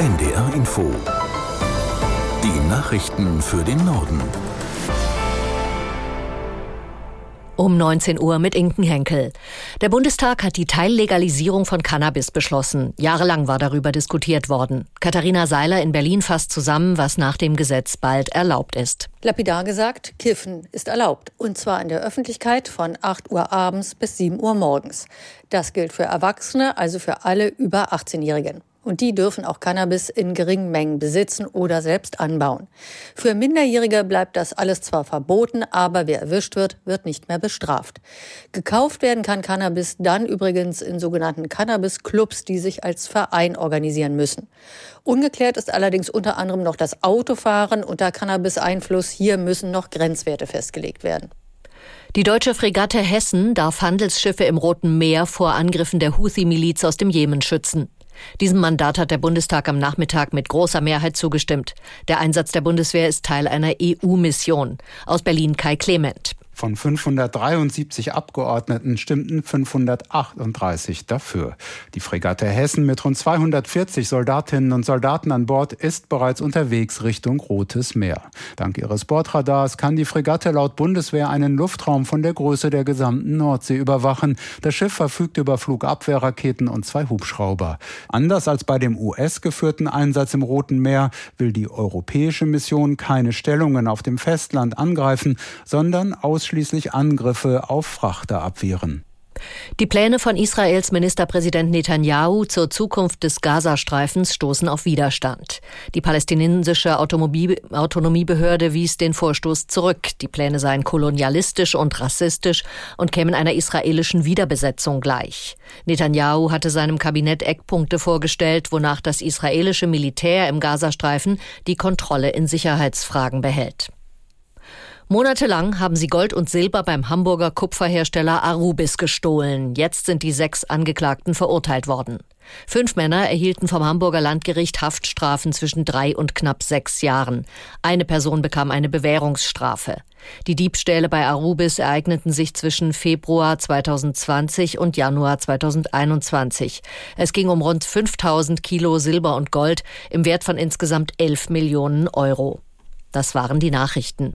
NDR Info. Die Nachrichten für den Norden. Um 19 Uhr mit Inken Henkel. Der Bundestag hat die Teillegalisierung von Cannabis beschlossen. Jahrelang war darüber diskutiert worden. Katharina Seiler in Berlin fasst zusammen, was nach dem Gesetz bald erlaubt ist. Lapidar gesagt, Kiffen ist erlaubt. Und zwar in der Öffentlichkeit von 8 Uhr abends bis 7 Uhr morgens. Das gilt für Erwachsene, also für alle über 18-Jährigen. Und die dürfen auch Cannabis in geringen Mengen besitzen oder selbst anbauen. Für Minderjährige bleibt das alles zwar verboten, aber wer erwischt wird, wird nicht mehr bestraft. Gekauft werden kann Cannabis dann übrigens in sogenannten Cannabis-Clubs, die sich als Verein organisieren müssen. Ungeklärt ist allerdings unter anderem noch das Autofahren unter Cannabis-Einfluss. Hier müssen noch Grenzwerte festgelegt werden. Die deutsche Fregatte Hessen darf Handelsschiffe im Roten Meer vor Angriffen der Houthi-Miliz aus dem Jemen schützen. Diesem Mandat hat der Bundestag am Nachmittag mit großer Mehrheit zugestimmt. Der Einsatz der Bundeswehr ist Teil einer EU-Mission. Aus Berlin Kai Clement. Von 573 Abgeordneten stimmten 538 dafür. Die Fregatte Hessen mit rund 240 Soldatinnen und Soldaten an Bord ist bereits unterwegs Richtung Rotes Meer. Dank ihres Bordradars kann die Fregatte laut Bundeswehr einen Luftraum von der Größe der gesamten Nordsee überwachen. Das Schiff verfügt über Flugabwehrraketen und zwei Hubschrauber. Anders als bei dem US-geführten Einsatz im Roten Meer will die europäische Mission keine Stellungen auf dem Festland angreifen, sondern ausschließlich ausschließlich Angriffe auf Frachter abwehren. Die Pläne von Israels Ministerpräsident Netanyahu zur Zukunft des Gazastreifens stoßen auf Widerstand. Die palästinensische Autonomiebehörde wies den Vorstoß zurück. Die Pläne seien kolonialistisch und rassistisch und kämen einer israelischen Wiederbesetzung gleich. Netanyahu hatte seinem Kabinett Eckpunkte vorgestellt, wonach das israelische Militär im Gazastreifen die Kontrolle in Sicherheitsfragen behält. Monatelang haben sie Gold und Silber beim Hamburger Kupferhersteller Arubis gestohlen. Jetzt sind die sechs Angeklagten verurteilt worden. Fünf Männer erhielten vom Hamburger Landgericht Haftstrafen zwischen drei und knapp sechs Jahren. Eine Person bekam eine Bewährungsstrafe. Die Diebstähle bei Arubis ereigneten sich zwischen Februar 2020 und Januar 2021. Es ging um rund 5000 Kilo Silber und Gold im Wert von insgesamt 11 Millionen Euro. Das waren die Nachrichten.